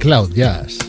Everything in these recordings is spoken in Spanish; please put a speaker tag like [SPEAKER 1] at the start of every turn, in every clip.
[SPEAKER 1] Cloud Jazz.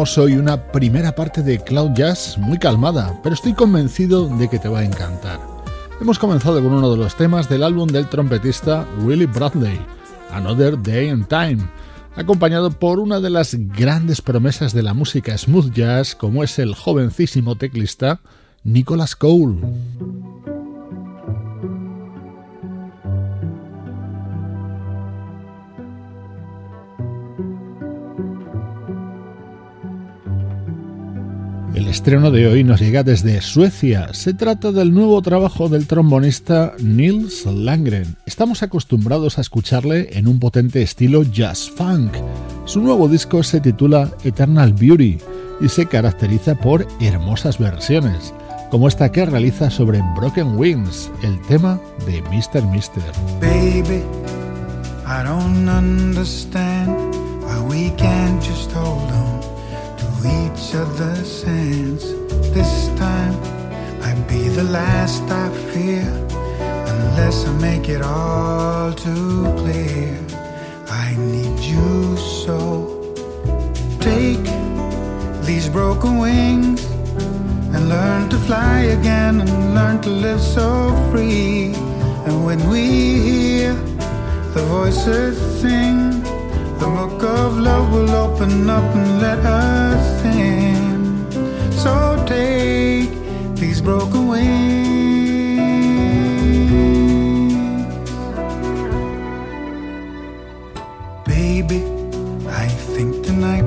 [SPEAKER 1] Hoy una primera parte de Cloud Jazz muy calmada, pero estoy convencido de que te va a encantar. Hemos comenzado con uno de los temas del álbum del trompetista Willie Bradley, Another Day and Time, acompañado por una de las grandes promesas de la música smooth jazz como es el jovencísimo teclista Nicholas Cole. Estreno de hoy nos llega desde Suecia. Se trata del nuevo trabajo del trombonista Nils Langren. Estamos acostumbrados a escucharle en un potente estilo jazz funk. Su nuevo disco se titula Eternal Beauty y se caracteriza por hermosas versiones, como esta que realiza sobre Broken Wings, el tema de Mr. Mister.
[SPEAKER 2] Baby, I don't understand why we can't just hold on. Each other's hands. This time might be the last I fear, unless I make it all too clear. I need you so. Take these broken wings and learn to fly again and learn to live so free. And when we hear the voices sing, the book of love will open up and let us So take these broken wings. Baby, I think tonight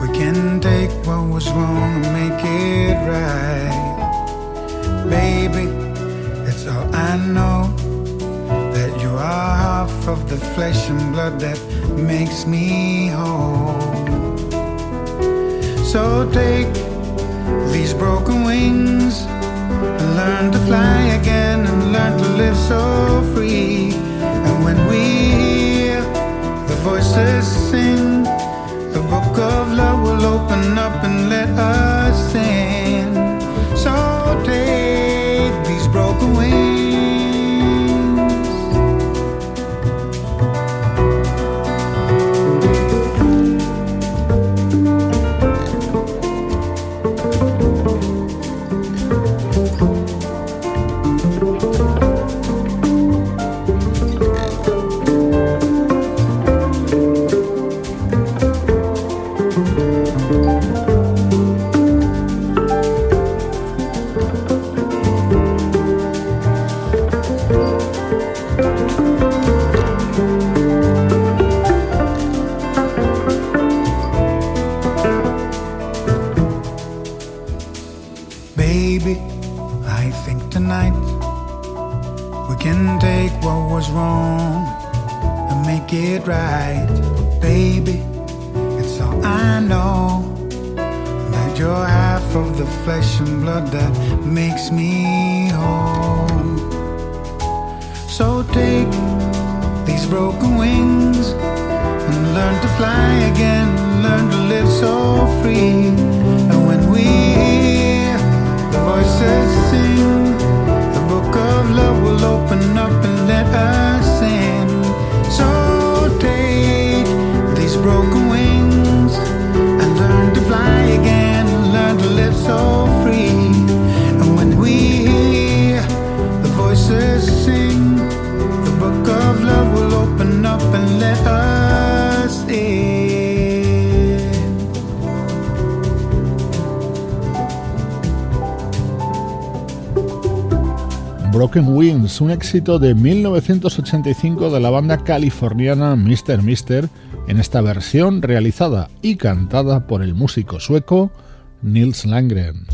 [SPEAKER 2] we can take what was wrong and make it right. Baby, it's all I know that you are half of the flesh and blood that makes me whole. So take these broken wings and learn to fly Broken Wings,
[SPEAKER 1] un éxito de 1985 de la banda californiana Mr. Mister, en esta versión realizada y cantada por el músico sueco Nils Langren.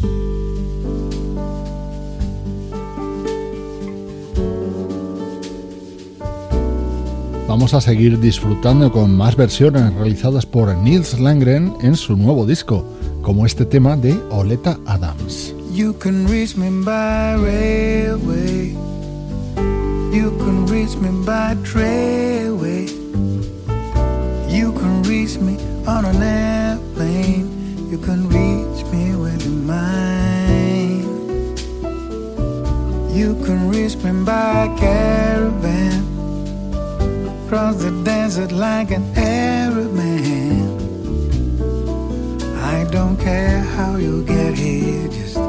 [SPEAKER 1] Vamos a seguir disfrutando con más versiones realizadas por Nils Langren en su nuevo disco, como este tema de Oleta Adams.
[SPEAKER 2] You can reach me by railway. You can reach me by trailway. You can reach me on an airplane. You can reach me with your mind. You can reach me by caravan. Cross the desert like an Arab man. I don't care how you get here, just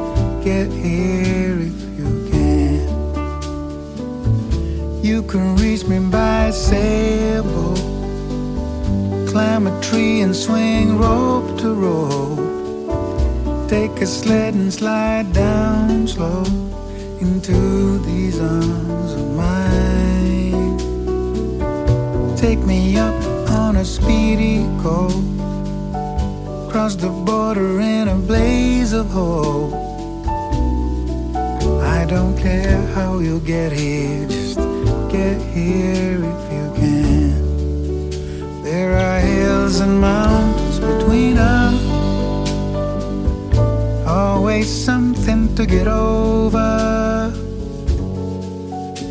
[SPEAKER 2] get here if you can. You can reach me by sailboat, climb a tree and swing rope to rope. Take a sled and slide down slow into these arms of mine. Take me up on a speedy coast cross the border in a blaze of hope. I don't care how you'll get here, just get here if you can. There are hills and mountains between us, always something to get over.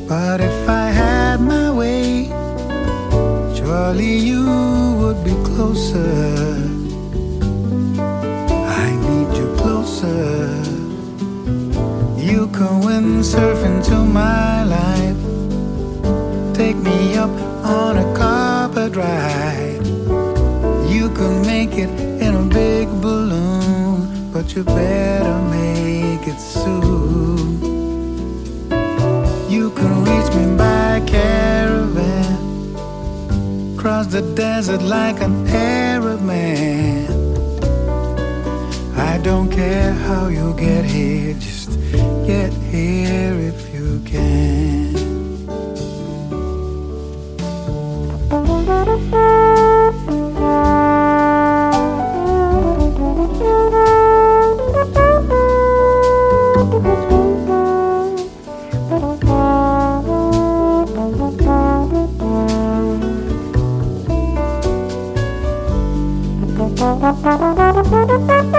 [SPEAKER 2] But if I had my way, surely you would be closer. You can windsurf into my life. Take me up on a carpet ride. You can make it in a big balloon, but you better make it soon. You can reach me by caravan. Cross the desert like an Arab man. I don't care how you get here, just here if you can.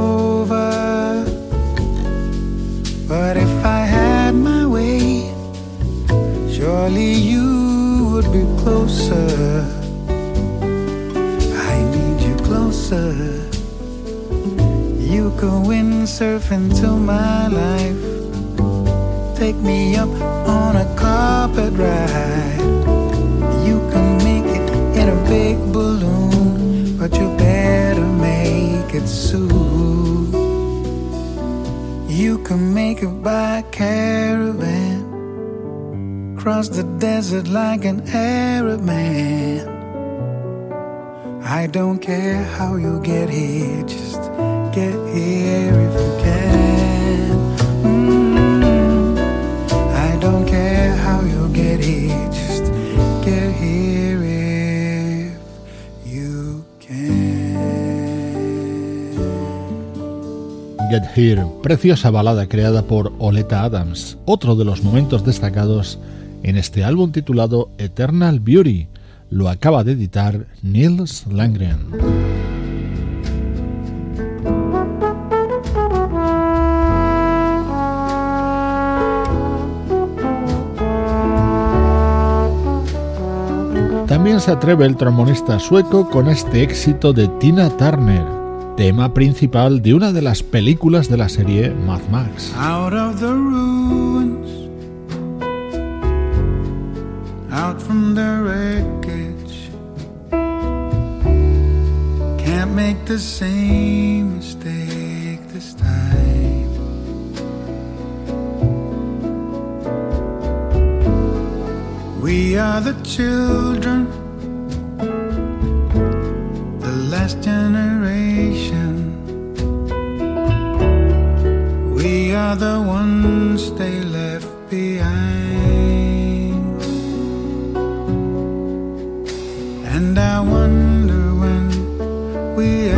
[SPEAKER 2] windsurf into my life. Take me up on a carpet ride. You can make it in a big balloon, but you better make it soon. You can make it by caravan. Cross the desert like an Arab man. I don't care how you get here, just get here if you can. Mm, I don't care how you get here, just get here if you can.
[SPEAKER 1] Get Here, preciosa balada creada por Oleta Adams, otro de los momentos destacados en este álbum titulado Eternal Beauty. Lo acaba de editar Nils Langren. Se atreve el trombonista sueco con este éxito de Tina Turner, tema principal de una de las películas de la serie Mad Max.
[SPEAKER 2] Out of the ruins, out from the wreckage. Can't make the same mistake this time. We are the children, generation. We are the ones they left behind. And I wonder when we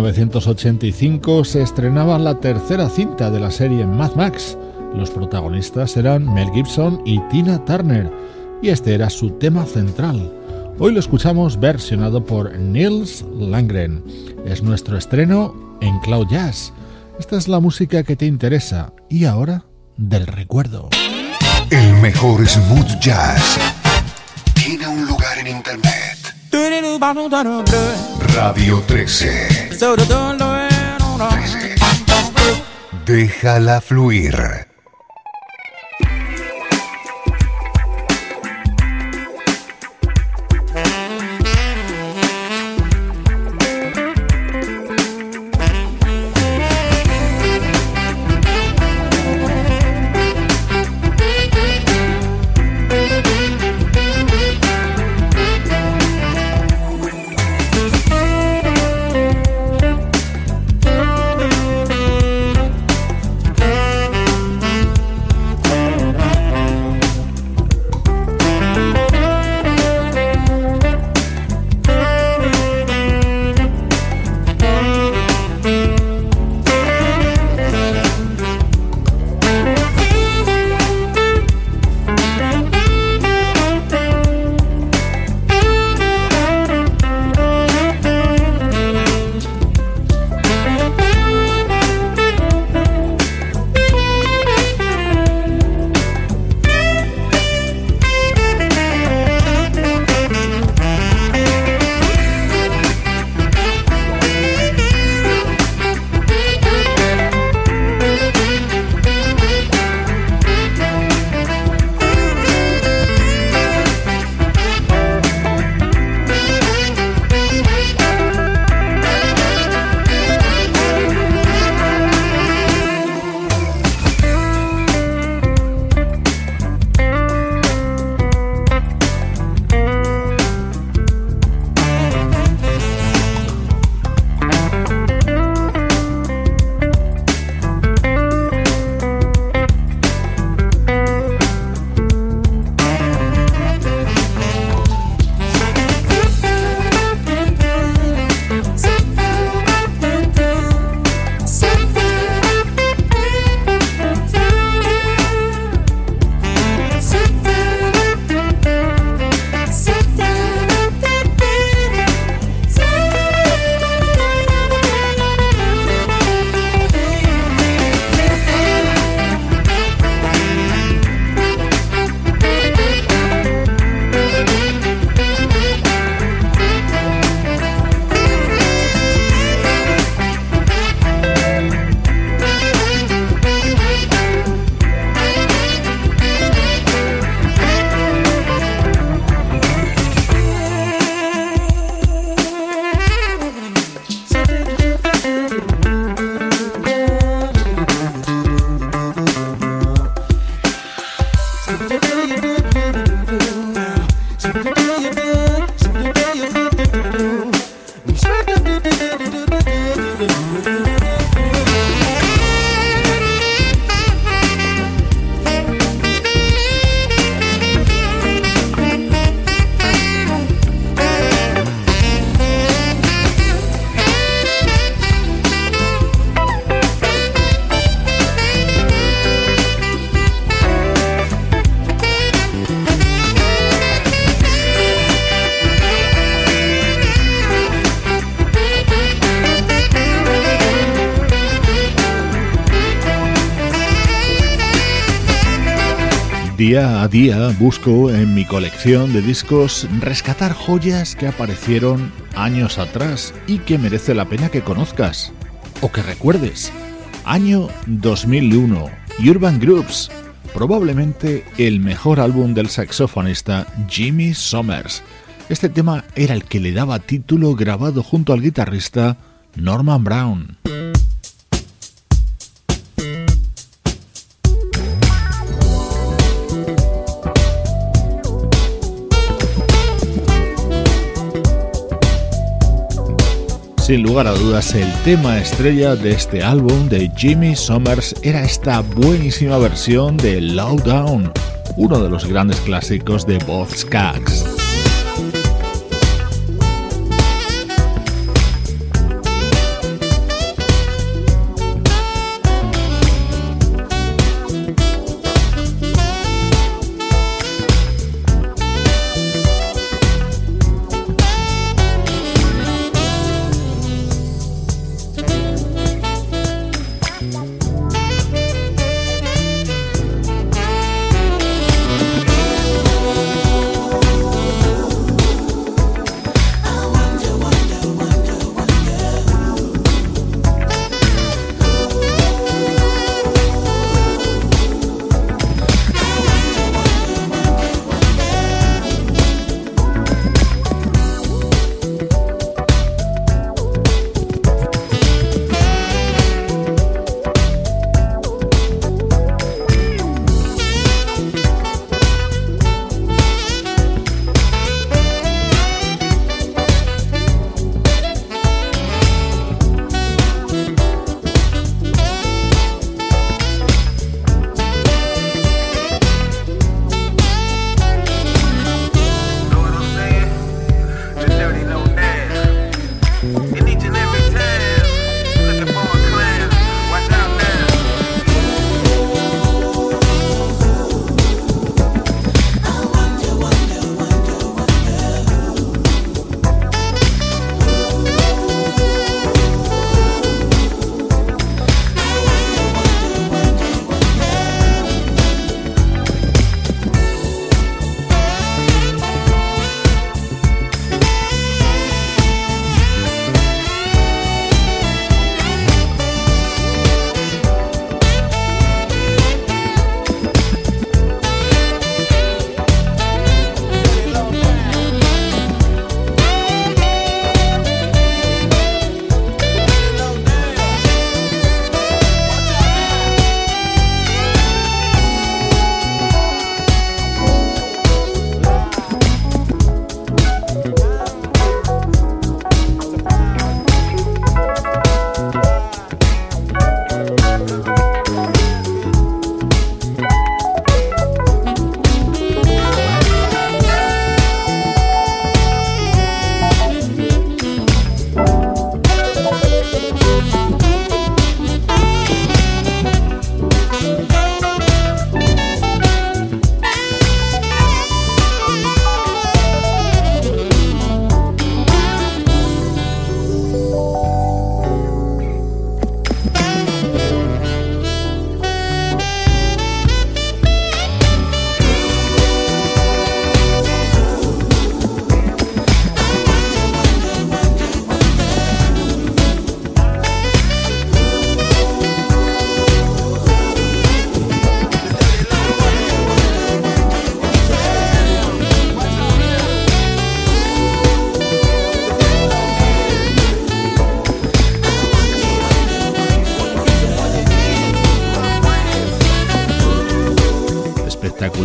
[SPEAKER 1] 1985 se estrenaba la tercera cinta de la serie Mad Max. Los protagonistas eran Mel Gibson y Tina Turner, y este era su tema central. Hoy lo escuchamos versionado por Nils Langren. Es nuestro estreno en Cloud Jazz. Esta es la música que te interesa y ahora del recuerdo.
[SPEAKER 3] El mejor smooth jazz tiene un lugar en internet. Radio 13. Déjala fluir.
[SPEAKER 1] Día a día busco en mi colección de discos rescatar joyas que aparecieron años atrás y que merece la pena que conozcas o que recuerdes. Año 2001, Urban Groups, probablemente el mejor álbum del saxofonista Jimmy Somers. Este tema era el que le daba título grabado junto al guitarrista Norman Brown. Sin lugar a dudas, el tema estrella de este álbum de Jimmy Summers era esta buenísima versión de Lowdown, uno de los grandes clásicos de Bob Skaggs.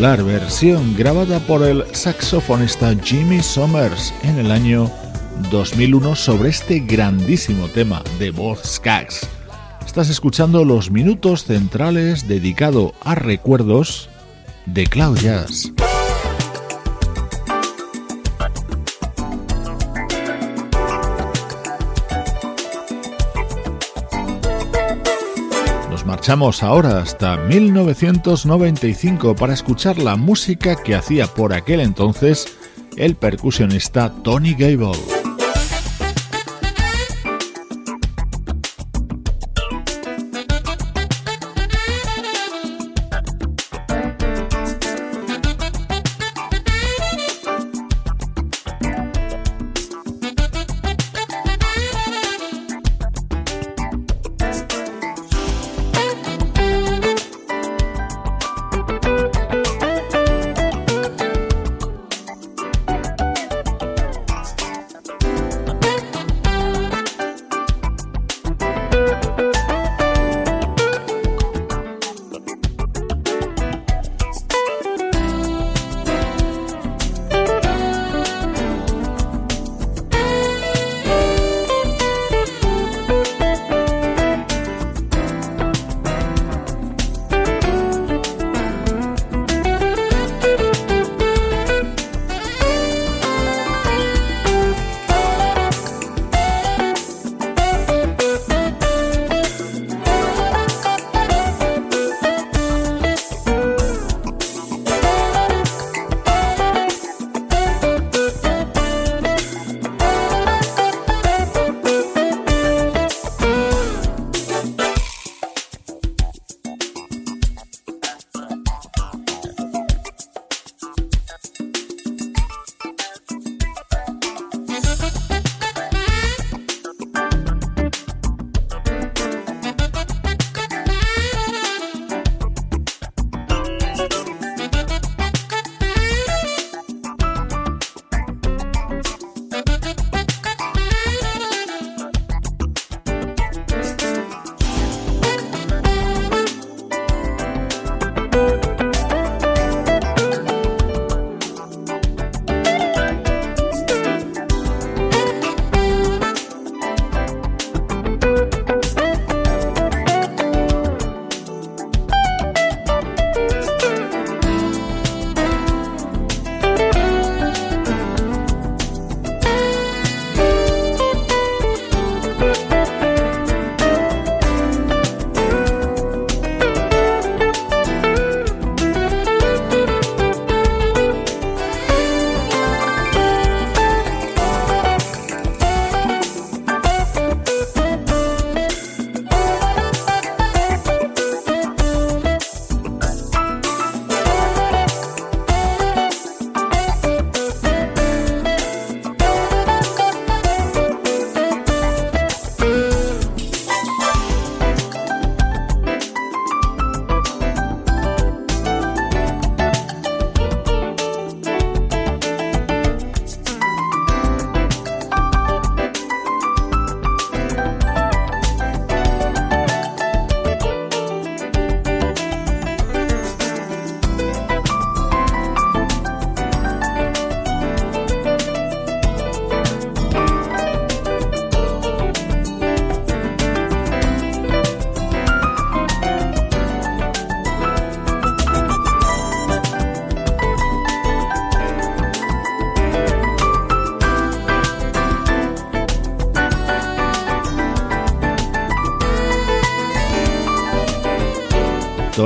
[SPEAKER 1] Versión grabada por el saxofonista Jimmy Summers en el año 2001 sobre este grandísimo tema de Bob Skaggs. Estás escuchando los minutos centrales dedicado a recuerdos de Cloud. Marchamos ahora hasta 1995 para escuchar la música que hacía por aquel entonces el percusionista Tony Gable.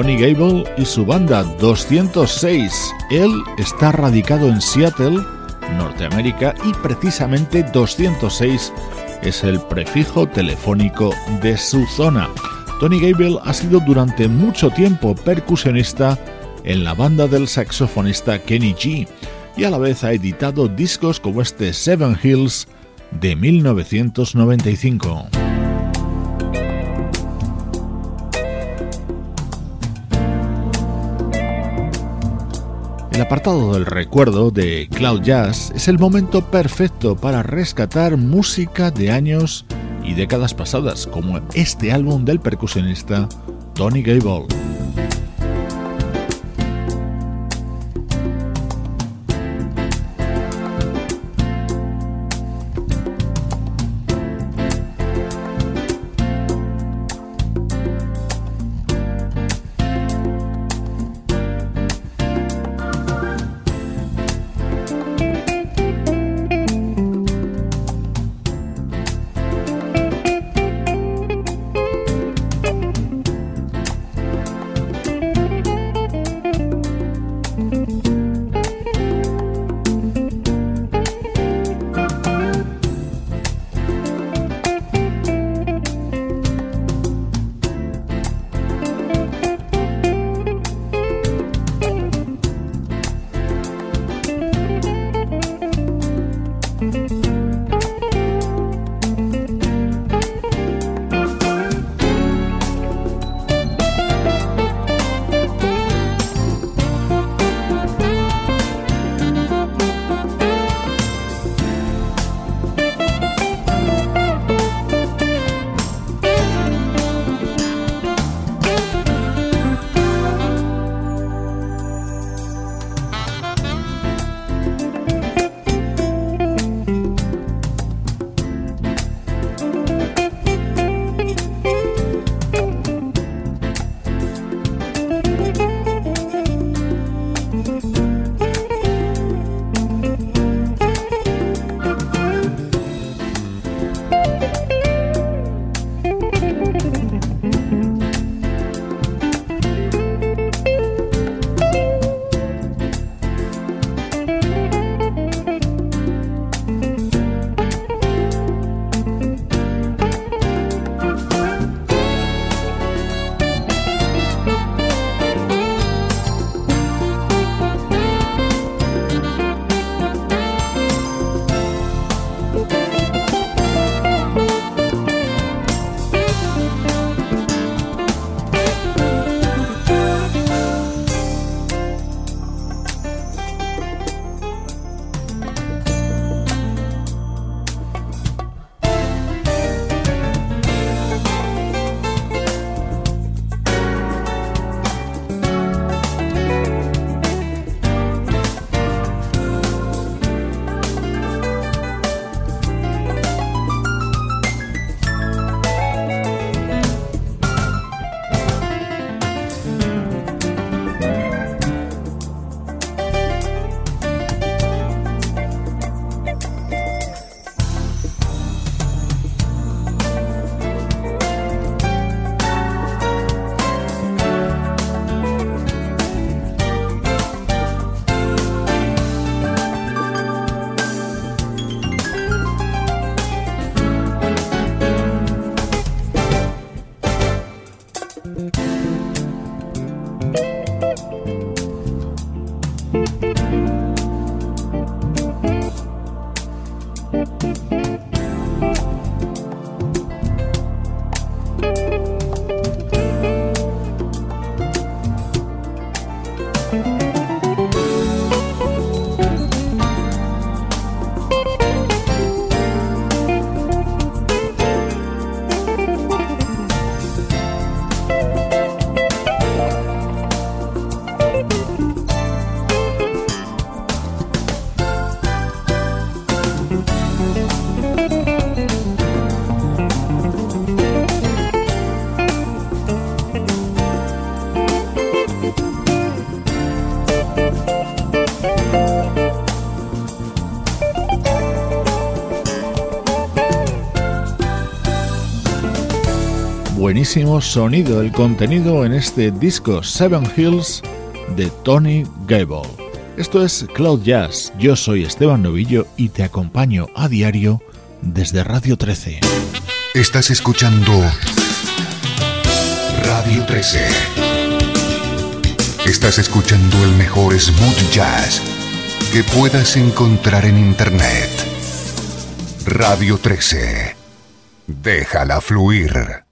[SPEAKER 1] Tony Gable y su banda 206. Él está radicado en Seattle, Norteamérica, y precisamente 206 es el prefijo telefónico de su zona. Tony Gable ha sido durante mucho tiempo percusionista en la banda del saxofonista Kenny G y a la vez ha editado discos como este Seven Hills de 1995. Apartado del recuerdo de Cloud Jazz es el momento perfecto para rescatar música de años y décadas pasadas, como este álbum del percusionista Tony Gable. Buenísimo sonido el contenido en este disco Seven Hills de Tony Gable. Esto es Cloud Jazz, yo soy Esteban Novillo y te acompaño a diario desde Radio 13.
[SPEAKER 3] Estás escuchando Radio 13. Estás escuchando el mejor smooth jazz que puedas encontrar en Internet. Radio 13. Déjala fluir.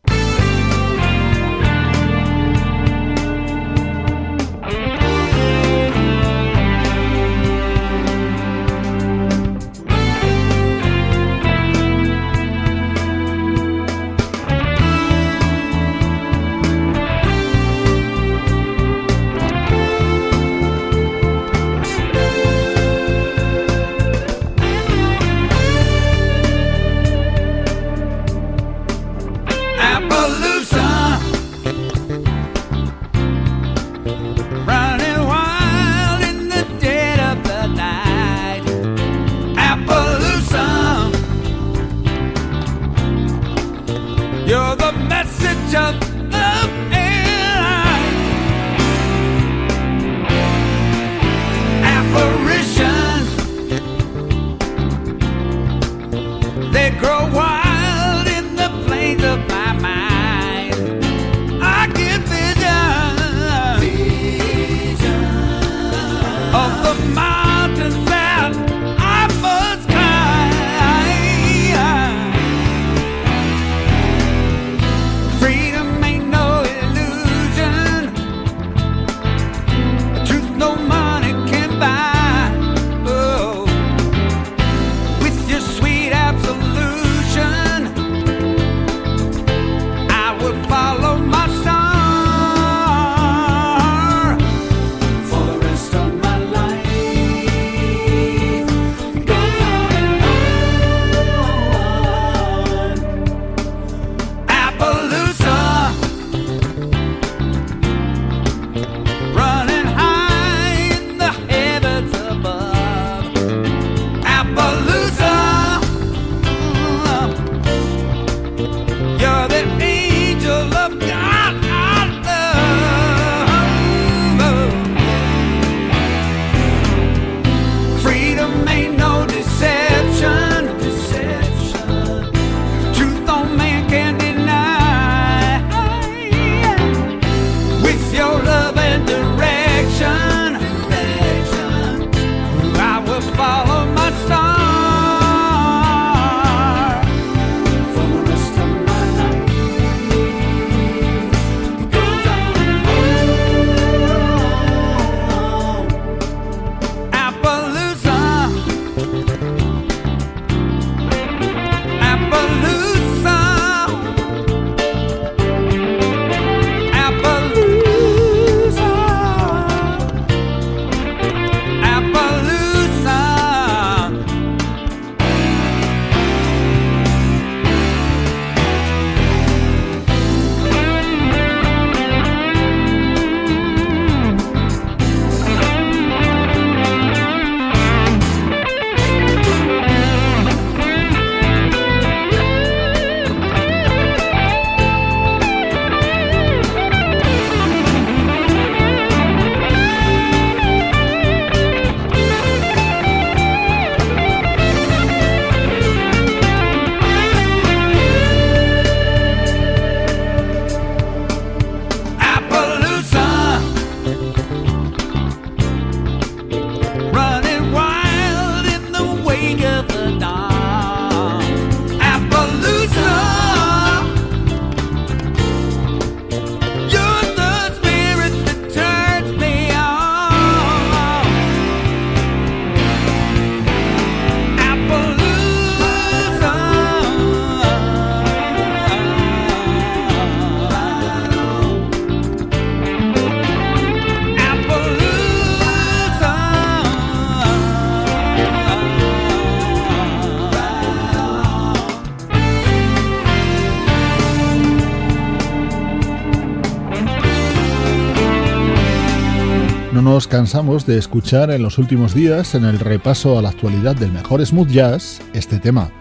[SPEAKER 1] Cansamos de escuchar en los últimos días en el repaso a la actualidad del mejor smooth jazz este tema,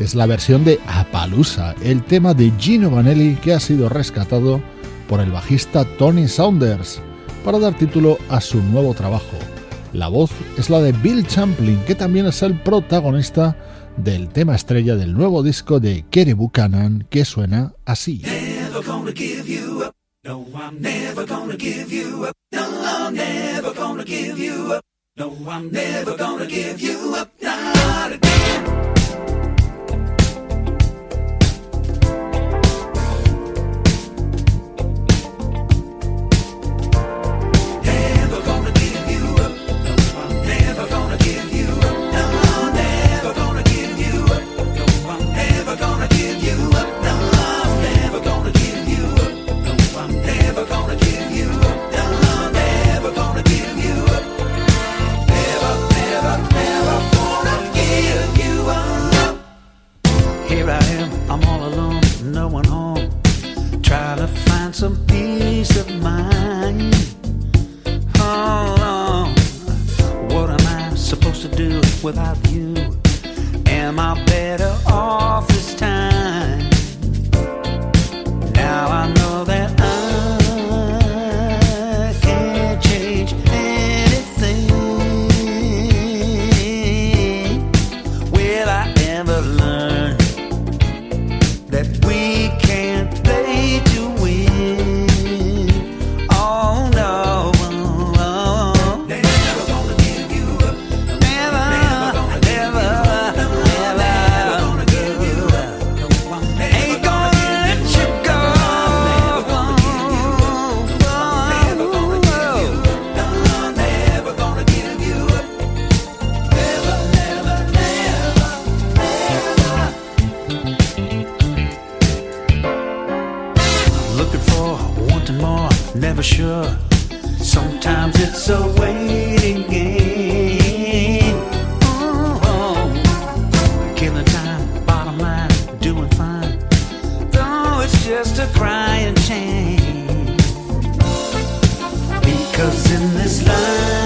[SPEAKER 3] es la versión de Apalusa, el tema de Gino Vanelli que ha sido rescatado por el bajista Tony Saunders para dar título a su nuevo trabajo. La voz es la de Bill Champlin, que también es el protagonista del tema estrella del nuevo disco de Kerry Buchanan, que suena así. No, I'm never gonna give you up. No, I'm never gonna give you up. No, I'm never gonna give you up. Not again. Because in this life,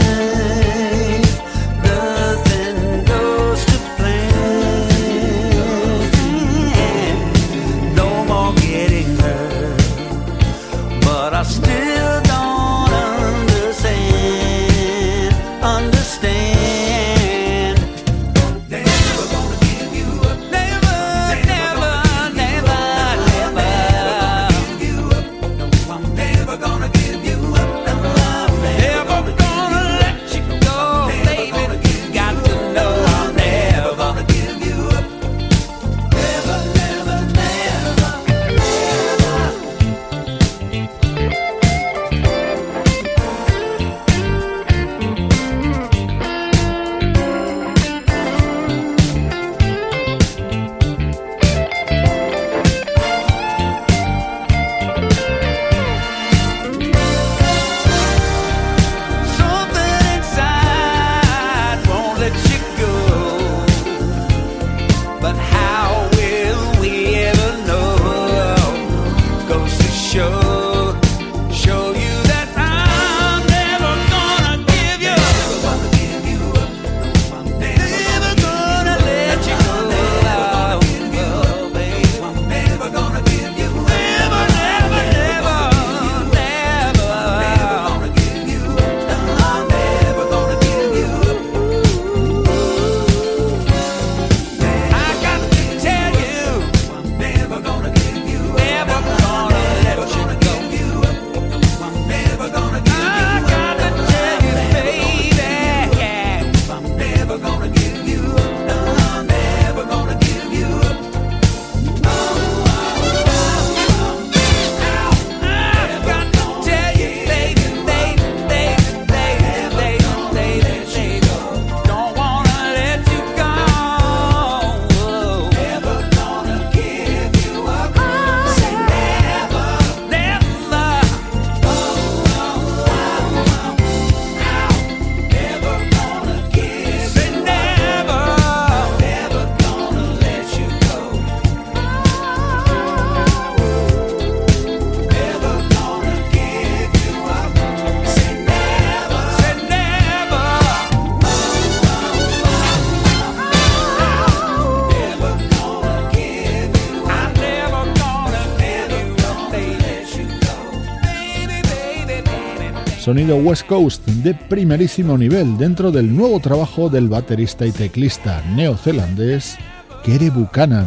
[SPEAKER 1] Sonido West Coast de primerísimo nivel dentro del nuevo trabajo del baterista y teclista neozelandés Kerry Buchanan.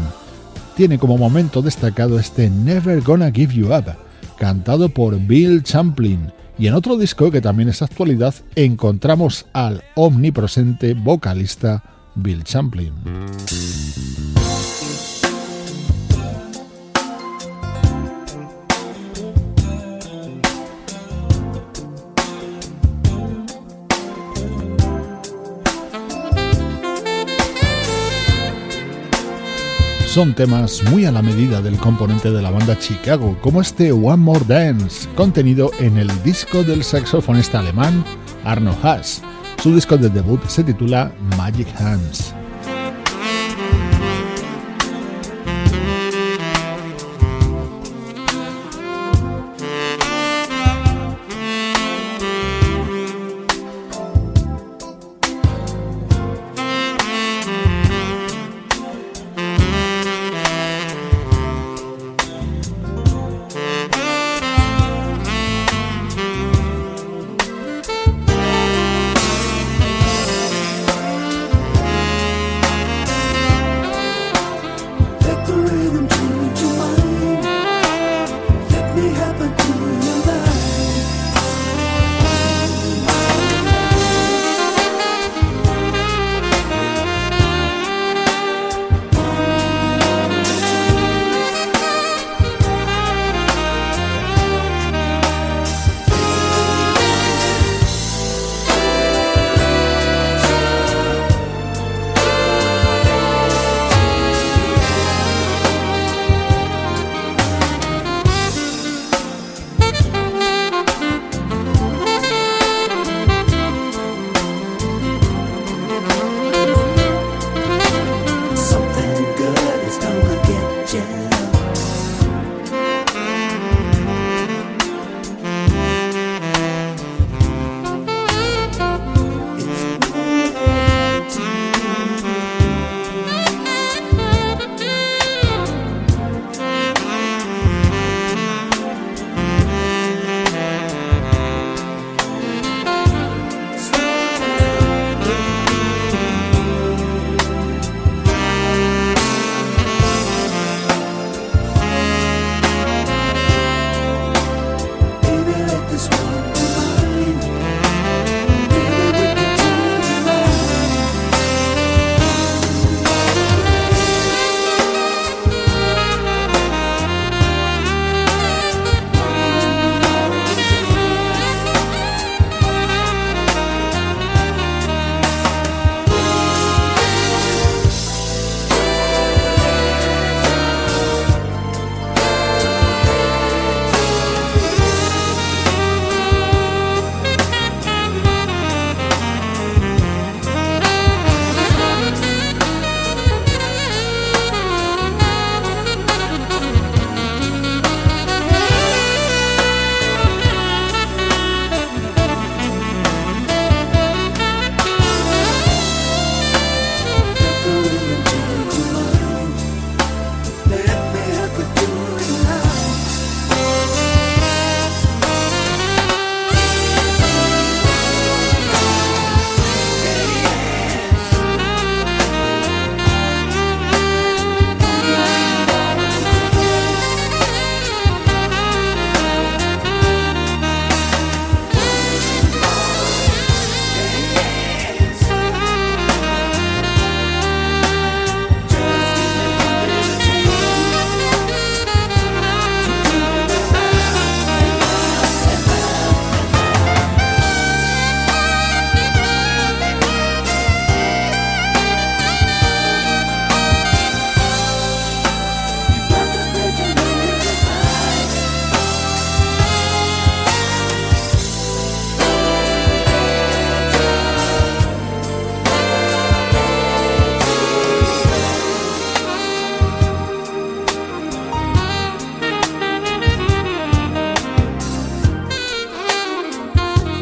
[SPEAKER 1] Tiene como momento destacado este Never Gonna Give You Up, cantado por Bill Champlin. Y en otro disco que también es actualidad encontramos al omnipresente vocalista Bill Champlin. Son temas muy a la medida del componente de la banda Chicago, como este One More Dance, contenido en el disco del saxofonista alemán Arno Haas. Su disco de debut se titula Magic Hands.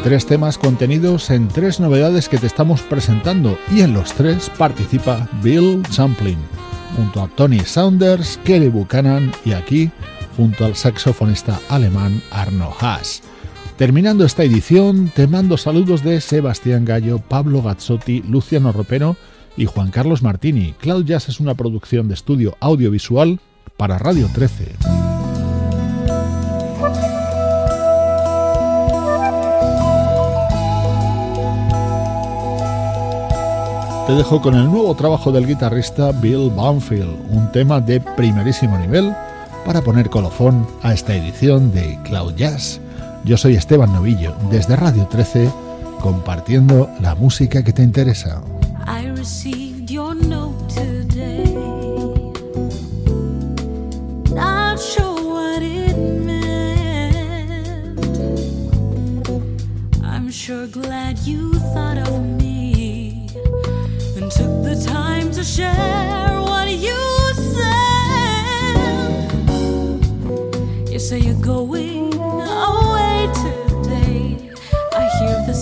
[SPEAKER 1] Tres temas contenidos en tres novedades que te estamos presentando y en los tres participa Bill Champlin, junto a Tony Saunders, Kelly Buchanan y aquí junto al saxofonista alemán Arno Haas. Terminando esta edición, te mando saludos de Sebastián Gallo, Pablo Gazzotti, Luciano Ropero y Juan Carlos Martini. Cloud Jazz es una producción de estudio audiovisual para Radio 13. Te dejo con el nuevo trabajo del guitarrista Bill Banfield, un tema de primerísimo nivel para poner colofón a esta edición de Cloud Jazz. Yo soy Esteban Novillo, desde Radio 13, compartiendo la música que te interesa. I received your took the time to share what you said. You say you're going.
[SPEAKER 4] away to read. I hear the